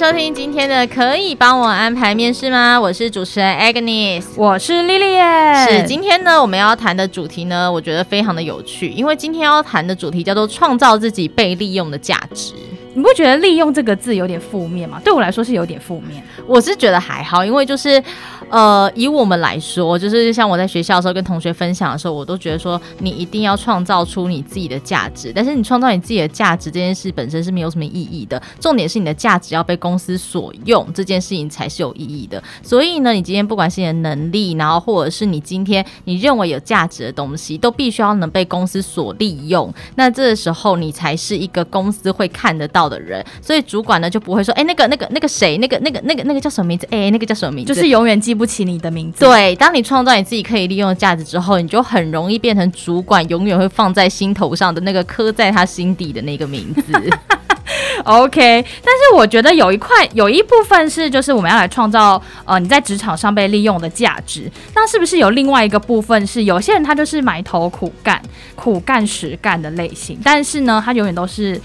收听今天的，可以帮我安排面试吗？我是主持人 Agnes，我是 Lilian。是今天呢，我们要谈的主题呢，我觉得非常的有趣，因为今天要谈的主题叫做创造自己被利用的价值。你不觉得“利用”这个字有点负面吗？对我来说是有点负面。我是觉得还好，因为就是。呃，以我们来说，就是像我在学校的时候跟同学分享的时候，我都觉得说，你一定要创造出你自己的价值。但是你创造你自己的价值这件事本身是没有什么意义的，重点是你的价值要被公司所用，这件事情才是有意义的。所以呢，你今天不管是你的能力，然后或者是你今天你认为有价值的东西，都必须要能被公司所利用。那这个时候你才是一个公司会看得到的人。所以主管呢就不会说，哎，那个那个那个谁，那个那个那个那个叫什么名字？哎，那个叫什么名字？就是永远记不。不起你的名字。对，当你创造你自己可以利用的价值之后，你就很容易变成主管永远会放在心头上的那个刻在他心底的那个名字。OK，但是我觉得有一块有一部分是，就是我们要来创造呃你在职场上被利用的价值。那是不是有另外一个部分是，有些人他就是埋头苦干、苦干实干的类型，但是呢，他永远都是。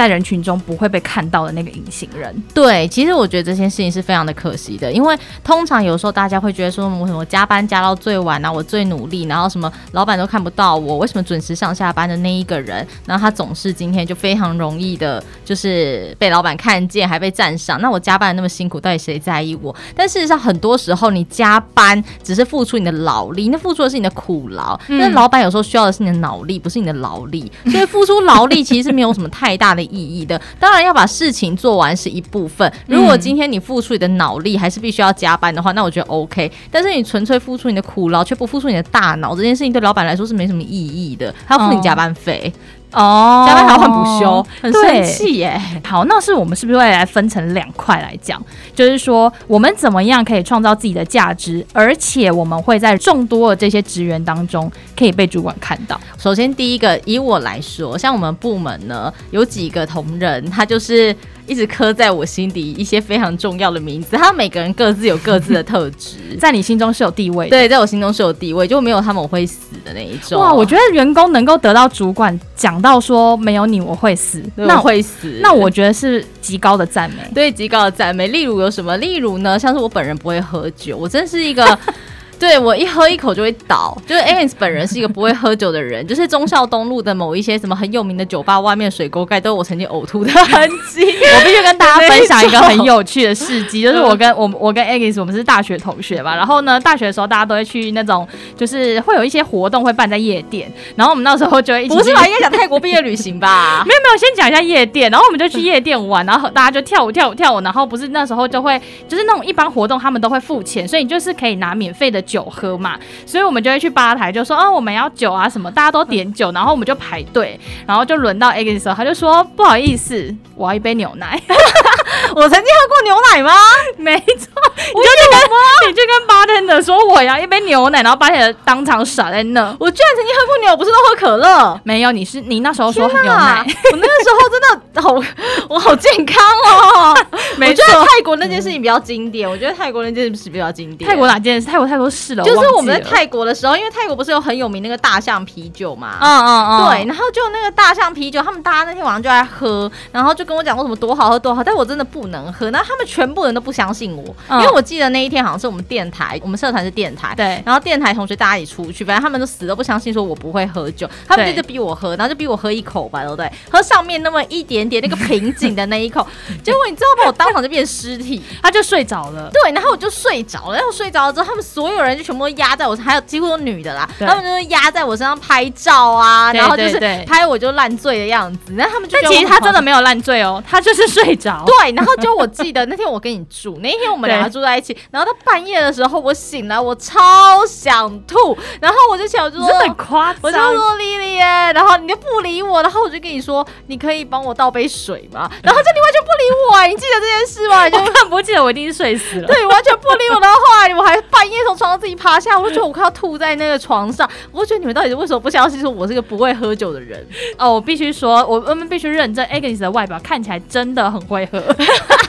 在人群中不会被看到的那个隐形人，对，其实我觉得这件事情是非常的可惜的，因为通常有时候大家会觉得说，我什么加班加到最晚啊，我最努力，然后什么老板都看不到我，为什么准时上下班的那一个人，然后他总是今天就非常容易的，就是被老板看见，还被赞赏。那我加班那么辛苦，到底谁在意我？但事实上，很多时候你加班只是付出你的劳力，那付出的是你的苦劳。那、嗯、老板有时候需要的是你的脑力，不是你的劳力。所以付出劳力其实是没有什么太大的。意义的，当然要把事情做完是一部分。如果今天你付出你的脑力，还是必须要加班的话，那我觉得 OK。但是你纯粹付出你的苦劳，却不付出你的大脑，这件事情对老板来说是没什么意义的。他要付你加班费。哦哦，加班还要换补休，很生气耶。好，那是我们是不是会来分成两块来讲？就是说，我们怎么样可以创造自己的价值，而且我们会在众多的这些职员当中可以被主管看到。首先，第一个，以我来说，像我们部门呢，有几个同仁，他就是。一直刻在我心底一些非常重要的名字，他每个人各自有各自的特质，在你心中是有地位的。对，在我心中是有地位，就没有他们我会死的那一种。哇，我觉得员工能够得到主管讲到说没有你我会死，那会死，那我觉得是极高的赞美，对，极高的赞美。例如有什么？例如呢，像是我本人不会喝酒，我真是一个。对，我一喝一口就会倒，就是 Agnes 本人是一个不会喝酒的人，就是忠孝东路的某一些什么很有名的酒吧外面水沟盖都有我曾经呕吐的痕迹。我必须跟大家分享一个很有趣的事迹，就是我跟我我跟 Agnes 我们是大学同学吧，然后呢，大学的时候大家都会去那种就是会有一些活动会办在夜店，然后我们那时候就会一起，不是吧？应该讲泰国毕业旅行吧？没有没有，先讲一下夜店，然后我们就去夜店玩，然后大家就跳舞跳舞跳舞，然后不是那时候就会就是那种一般活动他们都会付钱，所以你就是可以拿免费的酒喝嘛。所以我们就会去吧台，就说啊，我们要酒啊什么，大家都点酒，然后我们就排队，然后就轮到 A 的时候，他就说不好意思，我要一杯牛奶。我曾经喝过牛奶吗？没错，你就去跟你就跟 bartender 说我要一杯牛奶，然后 bartender 当场傻在那。我居然曾经喝过牛，不是都喝可乐？没有，你是你那时候说牛奶，我那个时候真的好，我好健康哦。没错我觉得泰国那件事情比较经典，我觉得泰国那件事比较经典。泰国哪件事？泰国太多事了，就是我们在泰国的时候，因为泰国不是有很有名那个大象啤酒嘛？嗯嗯嗯，对，然后就那个大象啤酒，他们大家那天晚上就在喝，然后就跟我讲过什么多好喝多好，但我真的不能喝。然后他们全部人都不相信我，因为我记得那一天好像是我们电台，我们社团是电台，对，然后电台同学大家一起出去，反正他们都死都不相信说我不会喝酒，他们就逼我喝，然后就逼我喝一口吧，对不对？喝上面那么一点点那个瓶颈的那一口，结果你知道吗？我当场就变尸体，他就睡着了。对，然后我就睡着了，然后睡着了之后，他们所有人就全部都压在我，还有几乎都女的啦，他们就是压在我身上拍照啊，然后就是拍我就烂醉的样子。然后他们就但其实他真的没有烂醉哦，他就是睡着。对，然后就我记得那天我跟你住，那一天我们两个住在一起，然后到半夜的时候我醒来，我超想吐，然后我就想说，真的夸张，我就说莉莉耶，然后你就不理我，然后我就跟你说，你可以帮我倒杯水吗？然后就你完全不理我，你记得这件事吗？你 就根本不记得，我一定是睡死了。对，完全不理我。然后后来我还半夜从床上自己爬下，我就觉得我快要吐在那个床上。我就觉得你们到底是为什么不相信说我是个不会喝酒的人？哦，我必须说，我我们必须认证，Agnes 的外表看起来真的很会喝。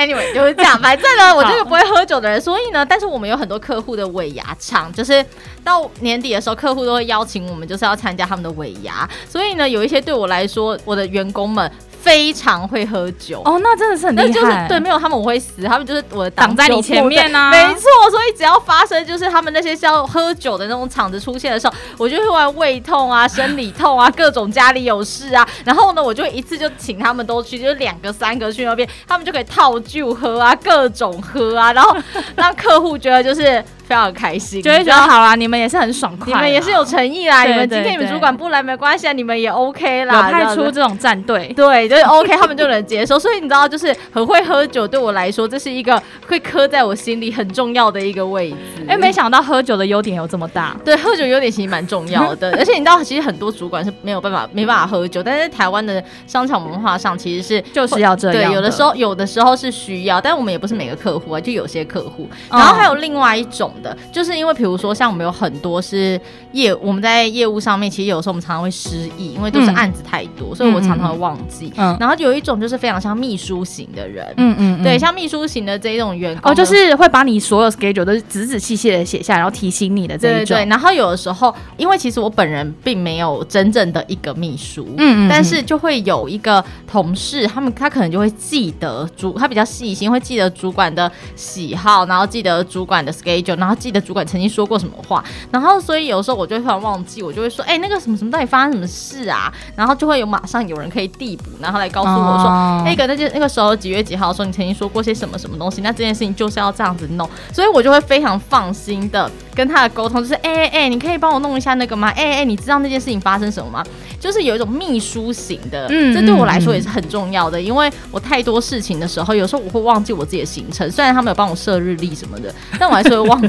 Anyway，就是这样。反正呢，我这个不会喝酒的人，所以呢，但是我们有很多客户的尾牙场，就是到年底的时候，客户都会邀请我们，就是要参加他们的尾牙。所以呢，有一些对我来说，我的员工们。非常会喝酒哦，那真的是很厉害。就是对，没有他们我会死，他们就是我的挡在你前面啊。没错，所以只要发生就是他们那些需要喝酒的那种场子出现的时候，我就会玩胃痛啊、生理痛啊、各种家里有事啊，然后呢，我就一次就请他们都去，就是两个、三个去那边，他们就可以套酒喝啊，各种喝啊，然后让客户觉得就是。非常开心，就会觉得好啦，你们也是很爽快，你们也是有诚意啦。你们今天你们主管不来没关系啊，你们也 OK 啦。有派出这种战队，对，就是 OK，他们就能接受。所以你知道，就是很会喝酒，对我来说，这是一个会刻在我心里很重要的一个位置。哎，没想到喝酒的优点有这么大。对，喝酒优点其实蛮重要的。而且你知道，其实很多主管是没有办法没办法喝酒，但是台湾的商场文化上其实是就是要这样。对，有的时候有的时候是需要，但我们也不是每个客户啊，就有些客户。然后还有另外一种的，就是因为。比如说，像我们有很多是业，我们在业务上面，其实有时候我们常常会失忆，因为都是案子太多，嗯、所以我常常会忘记。嗯，然后有一种就是非常像秘书型的人，嗯嗯，对，像秘书型的这一种员工，哦，就是会把你所有 schedule 都仔仔细细的写下来，然后提醒你的这一种。对，对，然后有的时候，因为其实我本人并没有真正的一个秘书，嗯嗯，但是就会有一个同事，他们他可能就会记得主，他比较细心，会记得主管的喜好，然后记得主管的 schedule，然后记得主管曾经。说过什么话，然后所以有时候我就会突然忘记，我就会说，哎、欸，那个什么什么到底发生什么事啊？然后就会有马上有人可以递补，然后来告诉我说，那个那件那个时候几月几号的时候，你曾经说过些什么什么东西？那这件事情就是要这样子弄，所以我就会非常放心的跟他的沟通，就是，哎哎哎，你可以帮我弄一下那个吗？哎、欸、哎，你知道那件事情发生什么吗？就是有一种秘书型的，嗯，这对我来说也是很重要的，因为我太多事情的时候，有时候我会忘记我自己的行程，虽然他们有帮我设日历什么的，但我还是会忘记，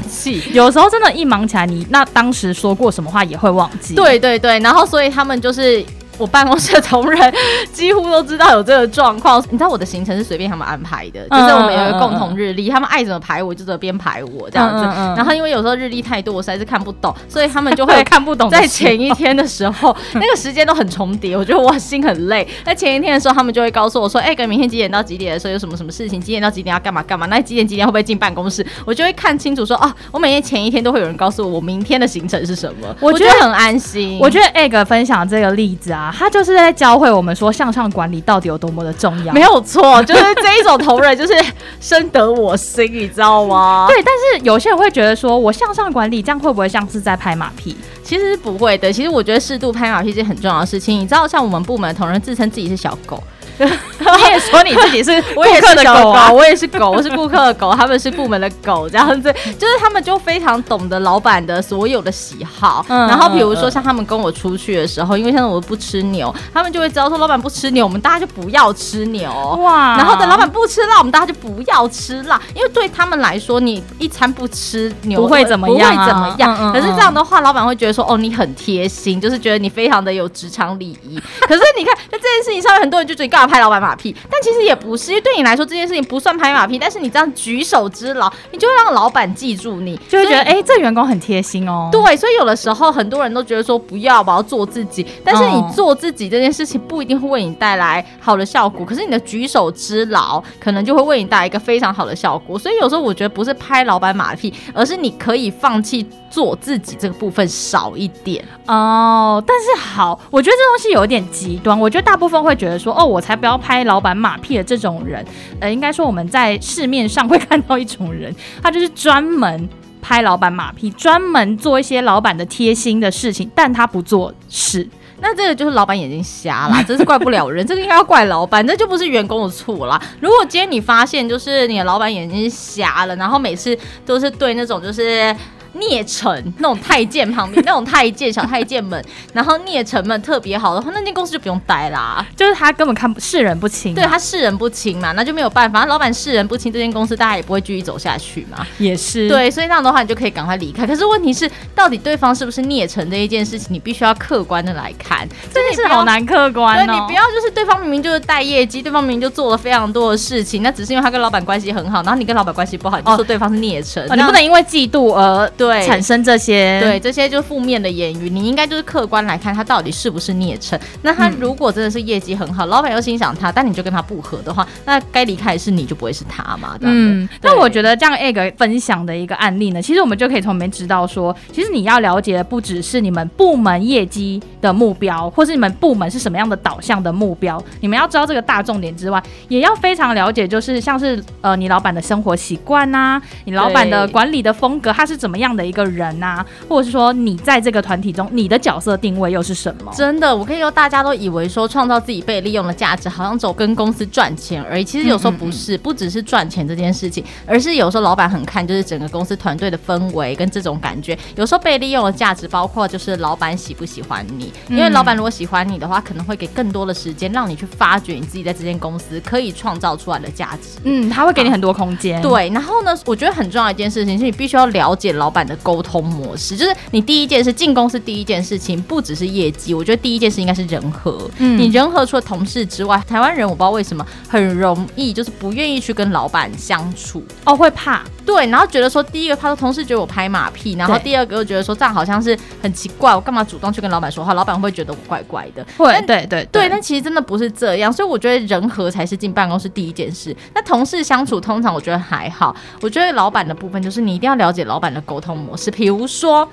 有时候。真的，一忙起来，你那当时说过什么话也会忘记。对对对，然后所以他们就是。我办公室的同仁几乎都知道有这个状况。你知道我的行程是随便他们安排的，就是我们有一个共同日历，他们爱怎么排我就怎么编排我这样子。然后因为有时候日历太多，我实在是看不懂，所以他们就会 看不懂。在前一天的时候，那个时间都很重叠，我觉得我心很累。在前一天的时候，他们就会告诉我说：“哎，跟明天几点到几点的时候有什么什么事情？几点到几点要干嘛干嘛？那几点几点会不会进办公室？”我就会看清楚说：“哦，我每天前一天都会有人告诉我我明天的行程是什么。”我觉得很安心。我觉得 Egg 分享这个例子啊，他就是在教。会我们说向上管理到底有多么的重要，没有错，就是这一种同仁就是深得我心，你知道吗？对，但是有些人会觉得说，我向上管理这样会不会像是在拍马屁？其实是不会的。其实我觉得适度拍马屁是很重要的事情。你知道，像我们部门的同仁自称自己是小狗。你也说你自己是 顾客的狗啊，我也是狗，我是顾客的狗，他们是部门的狗，这样子，就是他们就非常懂得老板的所有的喜好。嗯、然后比如说像他们跟我出去的时候，因为现在我不吃牛，他们就会知道说老板不吃牛，我们大家就不要吃牛。哇！然后等老板不吃辣，我们大家就不要吃辣，因为对他们来说，你一餐不吃牛不会怎么样、啊，不会怎么样。嗯嗯嗯，可是这样的话，老板会觉得说，哦，你很贴心，就是觉得你非常的有职场礼仪。可是你看在这件事情上面，很多人就觉得你干嘛拍老板马屁，但其实也不是，因为对你来说这件事情不算拍马屁，但是你这样举手之劳，你就会让老板记住你，就会觉得哎、欸，这员工很贴心哦。对，所以有的时候很多人都觉得说不要，我要做自己，但是你做自己这件事情不一定会为你带来好的效果，可是你的举手之劳可能就会为你带来一个非常好的效果。所以有时候我觉得不是拍老板马屁，而是你可以放弃做自己这个部分少一点哦。但是好，我觉得这东西有点极端。我觉得大部分会觉得说，哦，我才不要拍老板马屁的这种人。呃，应该说我们在市面上会看到一种人，他就是专门拍老板马屁，专门做一些老板的贴心的事情，但他不做事。那这个就是老板眼睛瞎啦，真是怪不了人，这个应该要怪老板，这就不是员工的错啦。如果今天你发现就是你的老板眼睛瞎了，然后每次都是对那种就是。聂臣那种太监旁边那种太监小太监们，然后聂臣们特别好的话，那间公司就不用待啦。就是他根本看视人不清，对他视人不清嘛，那就没有办法。老板视人不清，这间公司大家也不会继续走下去嘛。也是对，所以那样的话，你就可以赶快离开。可是问题是，到底对方是不是聂臣这一件事情，你必须要客观的来看。真的是好难客观哦。对，你不要就是对方明明就是带业绩，对方明明就做了非常多的事情，那只是因为他跟老板关系很好，然后你跟老板关系不好，你就说对方是聂臣。哦，你不能因为嫉妒而对产生这。些对这些就是负面的言语，你应该就是客观来看他到底是不是孽臣。那他如果真的是业绩很好，嗯、老板又欣赏他，但你就跟他不合的话，那该离开的是你就不会是他嘛？嗯，那我觉得这样 egg 分享的一个案例呢，其实我们就可以从里面知道说，其实你要了解的不只是你们部门业绩的目标，或是你们部门是什么样的导向的目标，你们要知道这个大重点之外，也要非常了解，就是像是呃你老板的生活习惯呐，你老板的管理的风格，他是怎么样的一个人呐、啊？或者是说，你在这个团体中，你的角色定位又是什么？真的，我可以说，大家都以为说创造自己被利用的价值，好像走跟公司赚钱而已。其实有时候不是，不只是赚钱这件事情，而是有时候老板很看就是整个公司团队的氛围跟这种感觉。有时候被利用的价值包括就是老板喜不喜欢你，因为老板如果喜欢你的话，可能会给更多的时间让你去发掘你自己在这间公司可以创造出来的价值。嗯，他会给你很多空间。对，然后呢，我觉得很重要一件事情是你必须要了解老板的沟通模式。就是你第一件事进公司第一件事情不只是业绩，我觉得第一件事应该是人和。嗯，你人和除了同事之外，台湾人我不知道为什么很容易就是不愿意去跟老板相处哦，会怕。对，然后觉得说第一个他说同事觉得我拍马屁，然后第二个又觉得说这样好像是很奇怪，我干嘛主动去跟老板说话？老板会不会觉得我怪怪的？会，对对对，对。但其实真的不是这样，所以我觉得人和才是进办公室第一件事。那同事相处通常我觉得还好，我觉得老板的部分就是你一定要了解老板的沟通模式，比如说。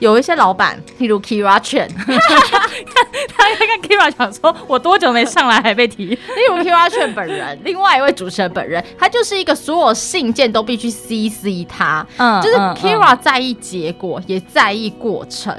有一些老板，例如 Kira Chen，他应该跟 Kira 讲说：“我多久没上来还被提？” 例如 Kira Chen 本人，另外一位主持人本人，他就是一个所有信件都必须 CC 他，嗯，就是 Kira 在意结果，也在意过程。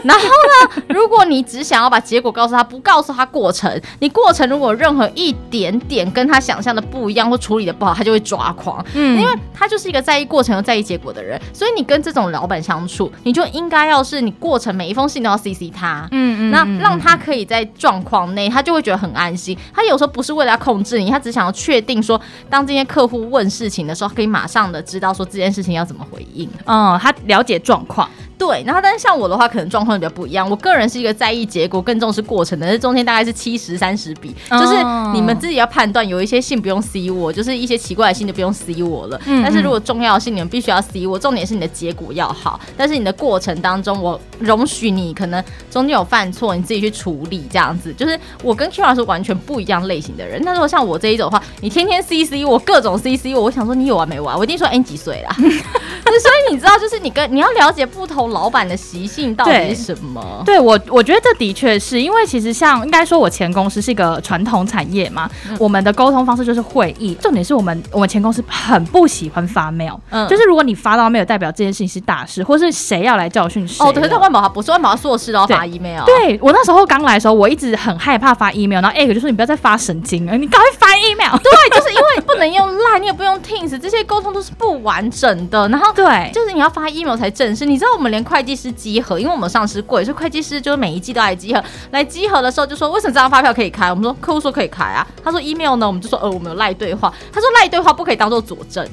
然后呢，如果你只想要把结果告诉他，不告诉他过程，你过程如果任何一点点跟他想象的不一样或处理的不好，他就会抓狂。嗯，因为他就是一个在意过程又在意结果的人，所以你跟这种老板相处，你就应该要是你过程每一封信都要 CC 他。嗯嗯，那让他可以在状况内，他就会觉得很安心。他有时候不是为了要控制你，他只想要确定说，当这些客户问事情的时候，可以马上的知道说这件事情要怎么回应。嗯，他了解状况。对，然后但是像我的话，可能状况比较不一样。我个人是一个在意结果更重视过程的，这中间大概是七十三十比，就是你们自己要判断。有一些信不用 C 我，就是一些奇怪的信就不用 C 我了。嗯嗯，但是如果重要的信，你们必须要 C 我。重点是你的结果要好，但是你的过程当中，我容许你可能中间有犯错，你自己去处理这样子。就是我跟 Kira 是完全不一样类型的人。那如果像我这一种的话，你天天 CC 我，各种 CC 我，我想说你有完没完？我一定说，哎，你几岁啦？所以你知道，就是你跟你要了解不同老板的习性到底是什么？对，对我我觉得这的确是因为其实像应该说，我前公司是一个传统产业嘛，嗯、我们的沟通方式就是会议。重点是我们我们前公司很不喜欢发 mail，嗯，就是如果你发到 mail，代表这件事情是大事，或是谁要来教训谁。哦，对，在万宝他不是万宝他所有事都要发 email。对，我那时候刚来的时候，我一直很害怕发 email，然后 egg 就说你不要再发神经了，你赶快发 email。对，就是因为不能用 line，你也不用 teams，这些沟通都是不完整的。然后对，就是你要发 email 才正式。你知道我们连会计师集合，因为我们上市柜，所以会计师就是每一季都来集合。来集合的时候就说，为什么这张发票可以开？我们说客户说可以开啊。他说 email 呢，我们就说呃我们有赖对话。他说赖对话不可以当做佐证，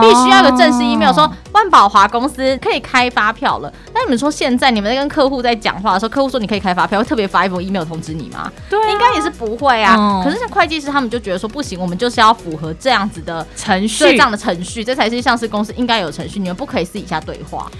必须要有个正式 email 说万宝华公司可以开发票了。那你们说现在你们在跟客户在讲话的时候，客户说你可以开发票，会特别发一封 email 通知你吗？对啊，应该也是不会啊。嗯，可是像会计师他们就觉得说不行，我们就是要符合这样子的程序，这样的程序，这才是上市公司应该有程序。你们不可以私底下对话。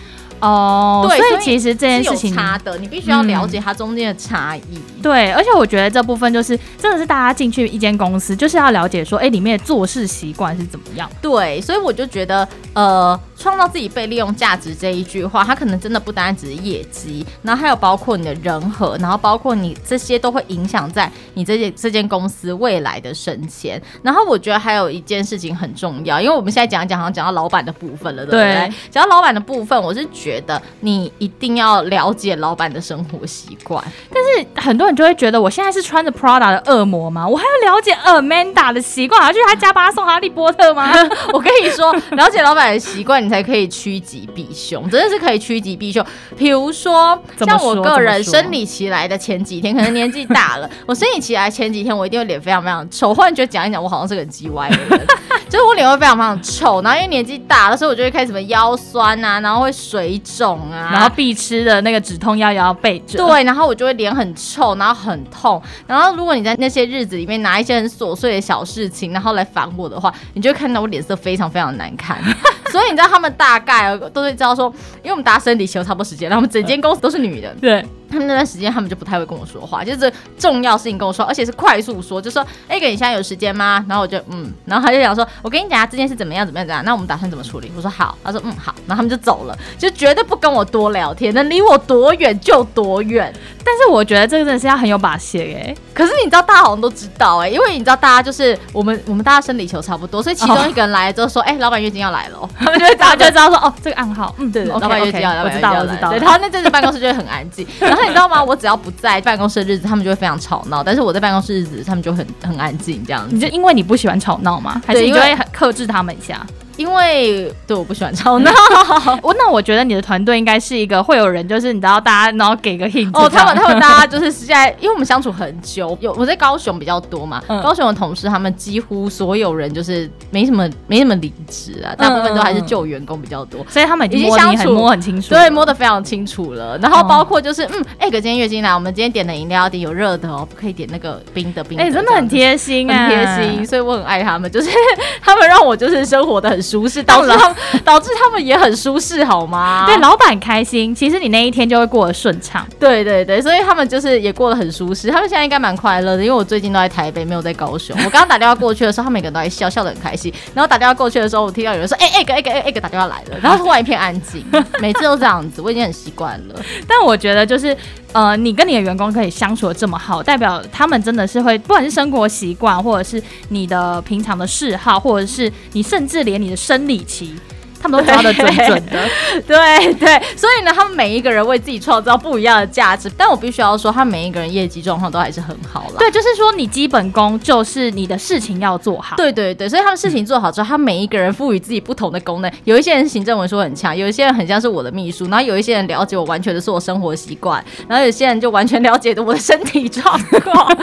哦，对，所以其实这件事情有差的，你必须要了解它中间的差异。对，而且我觉得这部分就是真的是大家进去一间公司，就是要了解说，哎，里面的做事习惯是怎么样。对，所以我就觉得，呃，创造自己被利用价值这一句话，它可能真的不单单只是业绩，然后还有包括你的人和，然后包括你这些都会影响在你这件这间公司未来的升迁。然后我觉得还有一件事情很重要，因为我们现在讲一讲，好像讲到老板的部分了，对不对？讲到老板的部分，我是觉得你一定要了解老板的生活习惯。但是很多人就会觉得，我现在是穿着 Prada 的恶魔吗？我还要了解 Amanda 的习惯，还要去他家帮他送哈利波特吗？我跟你说，了解老板的习惯，你才可以趋吉避凶，真的是可以趋吉避凶。比如说，像我个人生理期来的前几天，可能年纪大了，我生理期来前几天，我一定会脸非常非常臭。忽然觉得讲一讲，我好像是个很叽歪的人，就是我脸会非常非常臭。然后因为年纪大了，所以我就会开始什么腰酸啊，然后会水肿啊，然后必吃的那个止痛药也要备着。对，然后我就会脸很臭，然后很痛。然后如果你在那些日子里面拿一些很琐碎的小事情，然后来烦我的话，你就会看到我脸色非常非常难看。所以你知道他们大概都会知道说，因为我们打生理期差不多时间，然后我们整间公司都是女的。对。他们那段时间，他们就不太会跟我说话，就是重要事情跟我说，而且是快速说，就说：“哎、欸，哥，你现在有时间吗？”然后我就嗯，然后他就讲说：“我跟你讲啊，这件事怎么样，怎么样，怎么样？那我们打算怎么处理？”我说：“好。”他说：“嗯，好。”然后他们就走了，就绝对不跟我多聊天，能离我多远就多远。但是我觉得这个真的是要很有把戏哎。可是你知道，大家好像都知道哎，因为你知道，大家就是我们，我们大家生理球差不多，所以其中一个人来了之后说：“哎、老板月经要来了。”他们就会大家就会知道说：“哦，这个暗号，嗯，对对，老板月经要来，我知道，我知道。”对，然后那阵子办公室就会很安静。然后你知道吗？我只要不在办公室的日子，他们就会非常吵闹；但是我在办公室日子，他们就很很安静。这样子，你就因为你不喜欢吵闹吗？还是因为很克制他们一下？因为对我不喜欢 吵闹，我那我觉得你的团队应该是一个会有人，就是你知道大家然后给个 hint 哦，他们他们大家就是现在，因为我们相处很久，有我在高雄比较多嘛，嗯、高雄的同事他们几乎所有人就是没什么没什么离职啊，大部分都还是旧员工比较多，所以他们已经相处摸很清楚，对，摸得非常清楚了。然后包括就是嗯，哎、欸，哥今天月经来，我们今天点的饮料要点有热的哦，不可以点那个冰的冰的。哎、欸，真的很贴心啊，很贴心，所以我很爱他们，就是 他们让我就是生活的很舒适，导致。导致他们也很舒适，好吗？对，老板开心，其实你那一天就会过得顺畅。对对对，所以他们就是也过得很舒适。他们现在应该蛮快乐的，因为我最近都在台北，没有在高雄。我刚刚打电话过去的时候，他们每个人都在笑，笑得很开心。然后打电话过去的时候，我听到有人说：“哎哎个哎个哎个打电话来了。”然后突然一片安静，每次都这样子，我已经很习惯了。但我觉得就是呃，你跟你的员工可以相处得这么好，代表他们真的是会，不管是生活习惯，或者是你的平常的嗜好，或者是你甚至连你的生理期。他们都抓的准准的，对对，所以呢，他们每一个人为自己创造不一样的价值。但我必须要说，他每一个人业绩状况都还是很好了。对，就是说你基本功就是你的事情要做好。对对对，所以他们事情做好之后，他每一个人赋予自己不同的功能。有一些人行政文书很强，有一些人很像是我的秘书，然后有一些人了解我完全的是我生活习惯，然后有些人就完全了解我的身体状况，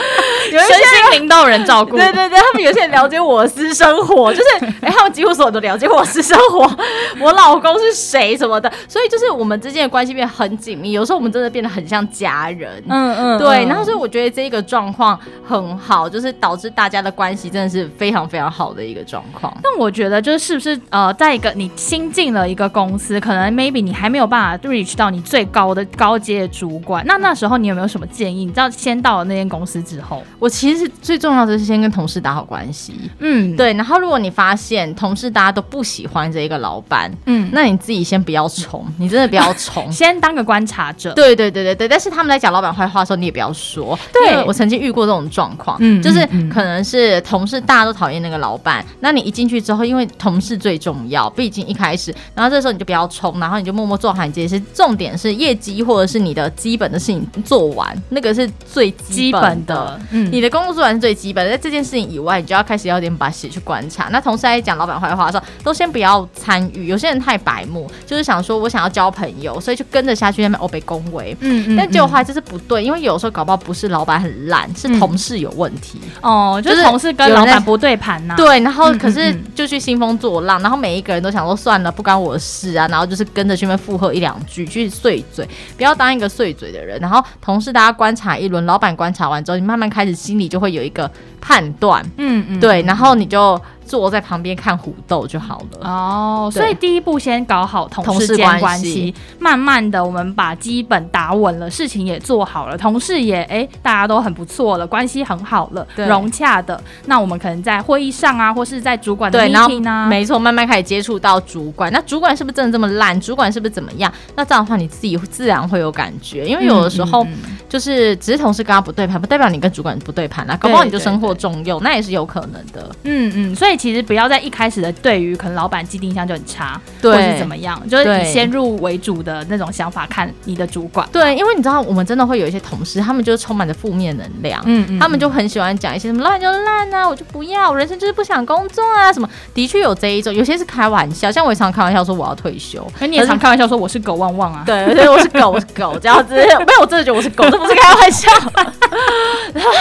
有一些身心灵都有人照顾。对对对，他们有些人了解我私生活，就是哎，他们几乎所有都了解我私生活。我老公是谁什么的，所以就是我们之间的关系变得很紧密，有时候我们真的变得很像家人。嗯嗯，对。然后所以我觉得这个状况很好，就是导致大家的关系真的是非常非常好的一个状况。但我觉得就是是不是呃，在一个你新进了一个公司，可能 maybe 你还没有办法 reach 到你最高的高阶的主管，那那时候你有没有什么建议？你知道，先到了那间公司之后，我其实最重要的是先跟同事打好关系。嗯，对。然后如果你发现同事大家都不喜欢这一个老板，嗯，那你自己先不要冲，你真的不要冲，先当个观察者。对对对对对，但是他们在讲老板坏话的时候，你也不要说。对，我曾经遇过这种状况，嗯，就是可能是同事大家都讨厌那个老板，那你一进去之后，因为同事最重要，毕竟一开始，然后这时候你就不要冲，然后你就默默做好你这些事。重点是业绩或者是你的基本的事情做完，那个是最基本的。嗯，你的工作最基本的。在这件事情以外，你就要开始要点把戏去观察。那同事在讲老板坏话的时候，都先不要参与。有些人太白目，就是想说我想要交朋友，所以就跟着下去那边欧北恭维。嗯嗯。但结果后来这是不对，因为有时候搞不好不是老板很烂，是同事有问题。嗯、哦，就是同事跟老板不对盘呐、啊。对，然后可是就去兴风作浪，然后每一个人都想说算了，不关我的事啊，然后就是跟着去那边附和一两句，去碎嘴，不要当一个碎嘴的人。然后同事大家观察一轮，老板观察完之后，你慢慢开始心里就会有一个判断。嗯嗯，对，然后你就。坐在旁边看虎斗就好了哦，所以第一步先搞好同事间关系，慢慢的我们把基本打稳了，事情也做好了，同事也哎、欸、大家都很不错了，关系很好了，融洽的，那我们可能在会议上啊，或是在主管的 meeting 啊，没错，慢慢开始接触到主管，那主管是不是真的这么烂？主管是不是怎么样？那这样的话你自己自然会有感觉，因为有的时候就是只是同事跟他不对盘，不代表你跟主管不对盘啊，搞不好你就生获重用，那也是有可能的。嗯嗯，所以。其实不要在一开始的对于可能老板既定印象就很差，对，或是怎么样，就是以先入为主的那种想法看你的主管。对，因为你知道，我们真的会有一些同事，他们就是充满着负面能量，嗯，嗯，他们就很喜欢讲一些什么烂就烂啊，我就不要，我人生就是不想工作啊什么。的确有这一种，有些是开玩笑，像我也常开玩笑说我要退休，可你也常开玩笑说我是狗旺旺啊，对，对，我是狗，我是狗这样子，没有，我真的觉得我是狗，这不是开玩笑。然后，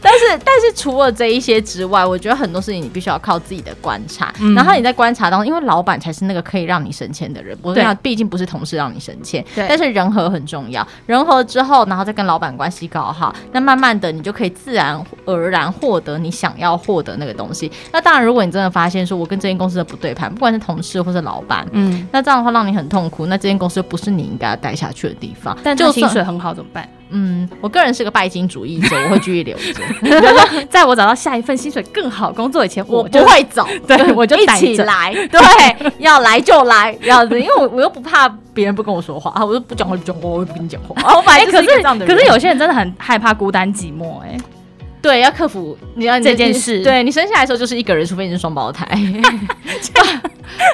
但是，但是除了这一些之外，我觉得很多事情你必须要靠自己的观察，嗯、然后你在观察当中，因为老板才是那个可以让你升迁的人，不是那毕竟不是同事让你升迁，对，但是人和很重要，人和之后，然后再跟老板关系搞好，那慢慢的你就可以自然而然获得你想要获得那个东西。那当然，如果你真的发现说我跟这间公司的不对盘，不管是同事或是老板，嗯，那这样的话让你很痛苦，那这间公司不是你应该要待下去的地方，但就薪水很好怎么办？嗯，我个人是个拜金主义者，我会继续留着。在我找到下一份薪水更好工作以前，我不会走。对，我就一起来。对，要来就来，要因为我我又不怕别人不跟我说话啊，我就不讲话不讲话，我也不跟你讲话啊。我本来就是这样的人。可是有些人真的很害怕孤单寂寞，哎。对，要克服你要这件事。对，你生下来的时候就是一个人，除非你是双胞胎。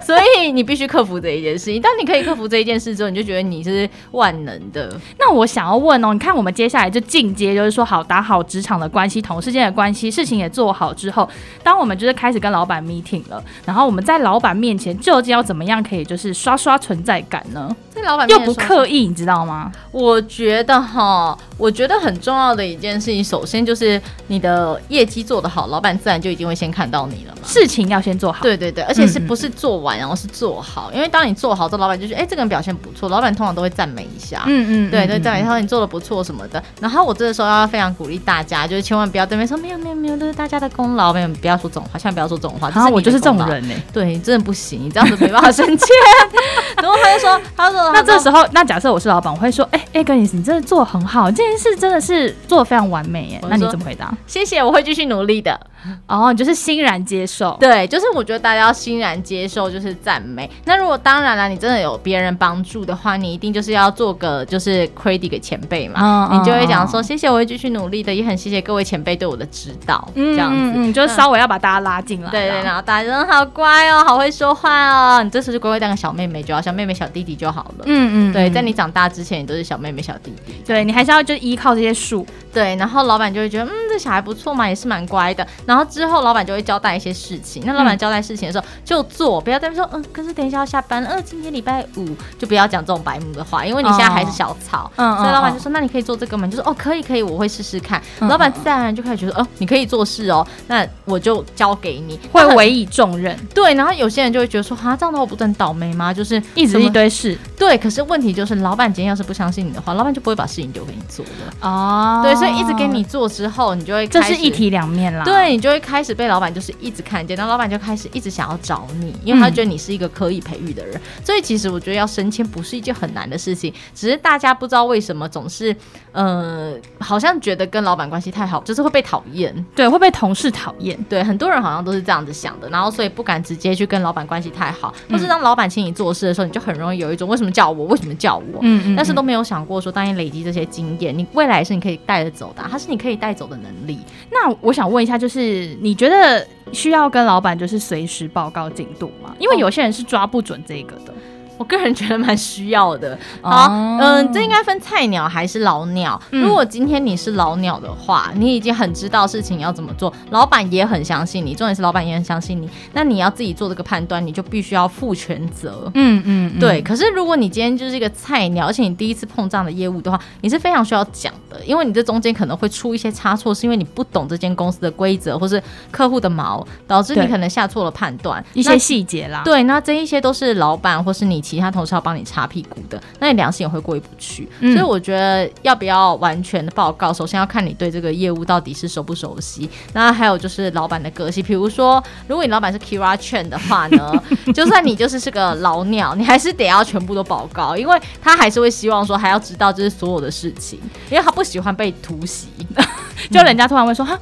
所以你必须克服这一件事情。当你可以克服这一件事之后，你就觉得你是万能的。那我想要问哦，你看我们接下来就进阶，就是说好打好职场的关系，同事间的关系，事情也做好之后，当我们就是开始跟老板 meeting 了，然后我们在老板面前究竟要怎么样可以就是刷刷存在感呢？在老板又不刻意，你知道吗？我觉得哈，我觉得很重要的一件事情，首先就是。你的业绩做得好，老板自然就一定会先看到你了嘛。事情要先做好，对对对，而且是不是做完，然后是做好。因为当你做好之后，老板就觉得，哎，这个人表现不错，老板通常都会赞美一下。嗯嗯，对对，赞美他说你做的不错什么的。然后我这个时候要非常鼓励大家，就是千万不要对面说没有没有没有，都是大家的功劳，没有不要说这种话，千万不要说这种话。然后我就是这种人呢，对你，真的不行，你这样子没办法升迁。然后他就说，他说，那这时候，那假设我是老板，我会说，哎哎，哥你你真的做得很好，这件事真的是做的非常完美耶。那你怎么回答？谢谢，我会继续努力的。哦，你就是欣然接受，对，就是我觉得大家要欣然接受，就是赞美。那如果当然了，你真的有别人帮助的话，你一定就是要做个就是 credit 给前辈嘛，哦、你就会讲说、哦、谢谢，我会继续努力的，也很谢谢各位前辈对我的指导，嗯、这样子，嗯，就是稍微要把大家拉进来，对对，然后大家人好乖哦，好会说话哦，你这时就乖乖当个小妹妹就好，小妹妹小弟弟就好了，嗯嗯，对，在你长大之前，你都是小妹妹小弟弟，对你还是要就依靠这些树，对，然后老板就会觉得，嗯，这小孩不错嘛，也是蛮乖的，然后之后老板。就会交代一些事情，那老板交代事情的时候就做，不要在那说，嗯，可是等一下要下班了，嗯，今天礼拜五，就不要讲这种白目的话，因为你现在还是小草，嗯，所以老板就说，那你可以做这个吗？就说，哦，可以，可以，我会试试看。老板自然而然就开始觉得，哦，你可以做事哦，那我就交给你，会委以重任。对，然后有些人就会觉得说，啊，这样的话我不是很倒霉吗？就是一直一堆事。对，可是问题就是，老板今天要是不相信你的话，老板就不会把事情丢给你做了。哦，对，所以一直给你做之后，你就会这是一体两面啦。对，你就会开始被老板就是一直看。然后老板就开始一直想要找你，因为他觉得你是一个可以培育的人。嗯、所以其实我觉得要升迁不是一件很难的事情，只是大家不知道为什么总是，呃，好像觉得跟老板关系太好，就是会被讨厌，对，会被同事讨厌，对，很多人好像都是这样子想的，然后所以不敢直接去跟老板关系太好，或是当老板请你做事的时候，你就很容易有一种为什么叫我，为什么叫我，嗯，嗯，嗯，但是都没有想过说，当你累积这些经验，你未来是你可以带着走的，它是你可以带走的能力。那我想问一下，就是你觉得？需要跟老板就是随时报告进度吗？因为有些人是抓不准这个的。我个人觉得蛮需要的。好，嗯、这应该分菜鸟还是老鸟。嗯、如果今天你是老鸟的话，你已经很知道事情要怎么做，老板也很相信你，重点是老板也很相信你。那你要自己做这个判断，你就必须要负全责。嗯嗯，对。可是如果你今天就是一个菜鸟，而且你第一次碰这样的业务的话，你是非常需要讲的，因为你这中间可能会出一些差错，是因为你不懂这间公司的规则，或是客户的毛，导致你可能下错了判断，一些细节啦。对，那这一些都是老板或是你其他同事要帮你擦屁股的，那你良心也会过意不去。嗯、所以我觉得要不要完全的报告，首先要看你对这个业务到底是熟不熟悉，那还有就是老板的个性，比如说如果你老板是 Kira Chen 的话呢，就算你就是是个老鸟，你还是得要全部都报告，因为他还是会希望说还要知道就是所有的事情，因为他不喜欢被突袭，就人家突然会说哈。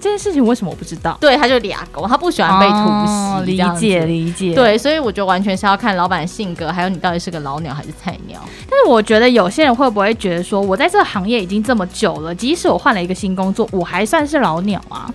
这件事情为什么我不知道？对，他就俩狗，他不喜欢被突袭。哦，理解理解。对，所以我觉得完全是要看老板的性格，还有你到底是个老鸟还是菜鸟。但是我觉得有些人会不会觉得说，我在这个行业已经这么久了，即使我换了一个新工作，我还算是老鸟啊？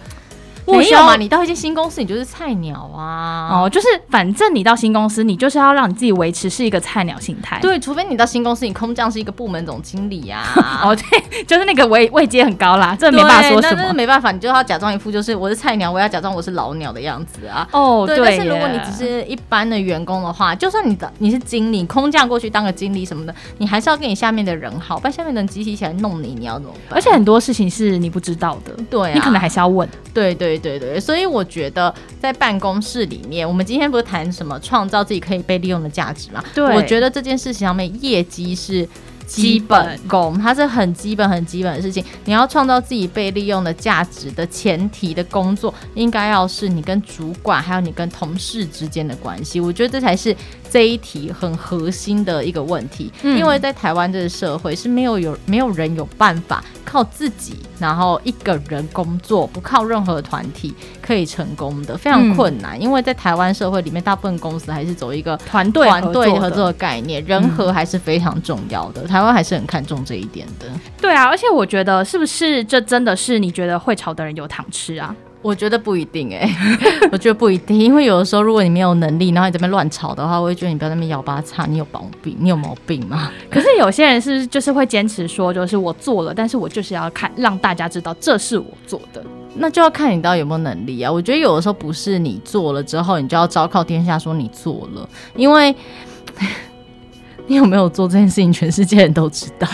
没有嘛？你到一间新公司，你就是菜鸟啊！哦，就是反正你到新公司，你就是要让你自己维持是一个菜鸟心态。对，除非你到新公司，你空降是一个部门总经理啊。哦，对，就是那个位位阶很高啦，这没办法说什么。没办法，你就要假装一副就是我是菜鸟，我要假装我是老鸟的样子啊。哦，对。但是如果你只是一般的员工的话，就算你的你是经理，空降过去当个经理什么的，你还是要跟你下面的人好，不然下面的人集体起来弄你，你要怎么办？而且很多事情是你不知道的，对啊，你可能还是要问。对对对对对，所以。我觉得在办公室里面，我们今天不是谈什么创造自己可以被利用的价值吗？对，我觉得这件事情上面业绩是基本功，它是很基本、很基本的事情。你要创造自己被利用的价值的前提的工作，应该要是你跟主管还有你跟同事之间的关系。我觉得这才是这一题很核心的一个问题。嗯，因为在台湾这个社会是没有有没有人有办法靠自己，然后一个人工作，不靠任何团体可以成功的，非常困难。嗯，因为在台湾社会里面，大部分公司还是走一个团队团队合作的概念，人和还是非常重要的。台湾还是很看重这一点的。对啊，而且我觉得是不是这真的是你觉得会炒的人有糖吃啊？我觉得不一定哎、欸，我觉得不一定，因为有的时候如果你没有能力，然后你这边乱吵的话，我会觉得你不要在那边咬八叉，你有毛病，你有毛病吗？可是有些人是就是会坚持说，就是我做了，但是我就是要看让大家知道这是我做的，那就要看你到底有没有能力啊。我觉得有的时候不是你做了之后，你就要昭告天下说你做了，因为 你有没有做这件事情，全世界人都知道，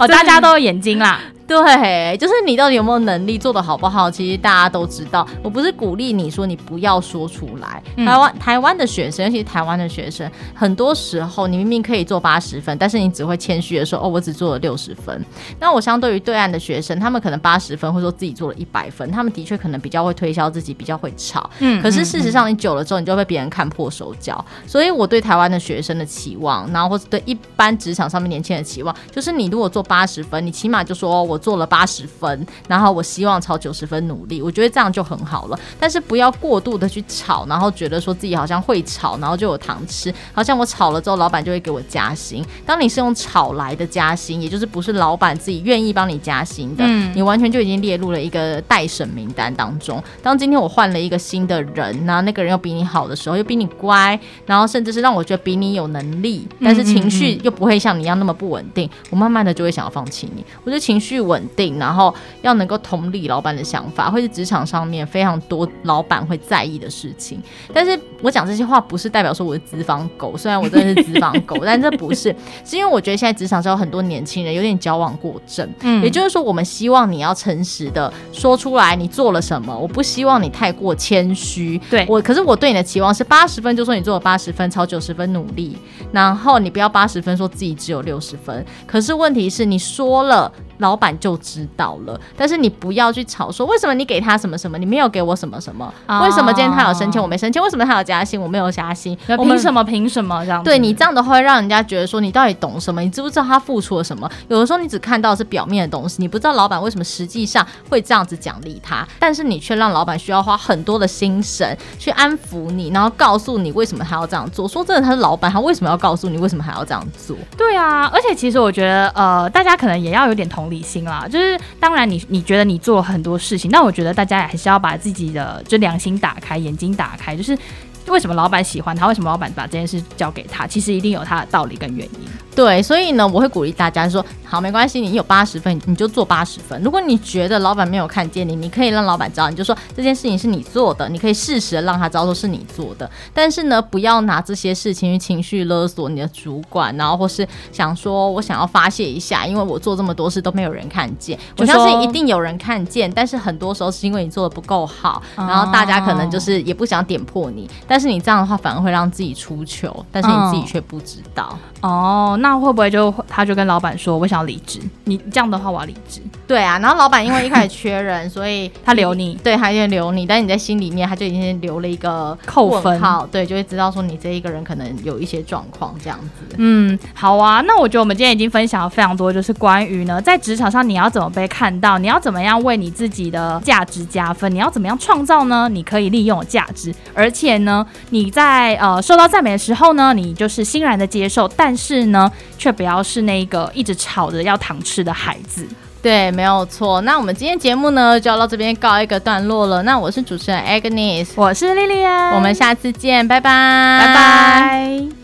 哦，大家都有眼睛啦。对，就是你到底有没有能力做的好不好？其实大家都知道。我不是鼓励你说你不要说出来。嗯、台湾台湾的学生，尤其是台湾的学生，很多时候你明明可以做八十分，但是你只会谦虚的说：“哦，我只做了六十分。”那我相对于对岸的学生，他们可能八十分，或者说自己做了一百分，他们的确可能比较会推销自己，比较会吵。嗯。可是事实上，你久了之后，你就会被别人看破手脚。所以我对台湾的学生的期望，然后或者对一般职场上面年轻人的期望，就是你如果做八十分，你起码就说我。做了八十分，然后我希望朝九十分努力，我觉得这样就很好了。但是不要过度的去炒，然后觉得说自己好像会炒，然后就有糖吃，好像我炒了之后，老板就会给我加薪。当你是用炒来的加薪，也就是不是老板自己愿意帮你加薪的，嗯，你完全就已经列入了一个待审名单当中。当今天我换了一个新的人，然后那个人又比你好的时候，又比你乖，然后甚至是让我觉得比你有能力，但是情绪又不会像你一样那么不稳定，我慢慢的就会想要放弃你。我觉得情绪稳。定，然后要能够同理老板的想法，会是职场上面非常多老板会在意的事情。但是我讲这些话不是代表说我是资方狗，虽然我真的是资方狗，但这不是，是因为我觉得现在职场上有很多年轻人有点矫枉过正。嗯，也就是说，我们希望你要诚实的说出来你做了什么，我不希望你太过谦虚。对我，可是我对你的期望是八十分，就说你做了八十分，超九十分努力，然后你不要八十分说自己只有六十分。可是问题是你说了。老板就知道了，但是你不要去吵说为什么你给他什么什么，你没有给我什么什么，哦、为什么今天他有升迁我没升迁，为什么他有加薪我没有加薪，凭什么凭什么这样？对你这样的话会让人家觉得说你到底懂什么？你知不知道他付出了什么？有的时候你只看到是表面的东西，你不知道老板为什么实际上会这样子奖励他，但是你却让老板需要花很多的心神去安抚你，然后告诉你为什么他要这样做。说真的，他是老板，他为什么要告诉你为什么还要这样做？对啊，而且其实我觉得呃，大家可能也要有点同理。理性啦，就是当然你你觉得你做了很多事情，那我觉得大家也还是要把自己的就良心打开，眼睛打开，就是为什么老板喜欢他，为什么老板把这件事交给他，其实一定有他的道理跟原因。对，所以呢，我会鼓励大家说，好，没关系，你有八十分，你就做八十分。如果你觉得老板没有看见你，你可以让老板知道，你就说这件事情是你做的，你可以适时的让他知道说是你做的。但是呢，不要拿这些事情去情绪勒索你的主管，然后或是想说我想要发泄一下，因为我做这么多事都没有人看见。我相信一定有人看见，但是很多时候是因为你做的不够好，然后大家可能就是也不想点破你。但是你这样的话反而会让自己出糗，但是你自己却不知道。哦，那会不会就他就跟老板说，我想要离职？你这样的话我要离职。对啊，然后老板因为一开始缺人，所以他留你，对，他就留你。但你在心里面他就已经留了一个 扣分，好，对，就会知道说你这一个人可能有一些状况这样子。嗯，好啊，那我觉得我们今天已经分享了非常多，就是关于呢，在职场上你要怎么被看到，你要怎么样为你自己的价值加分，你要怎么样创造呢？你可以利用价值，而且呢，你在呃受到赞美的时候呢，你就是欣然的接受，但是呢，却不要是那个一直吵着要糖吃的孩子。对，没有错。那我们今天节目呢，就要到这边告一个段落了。那我是主持人 Agnes，我是 Lilian，我们下次见，拜拜，拜拜。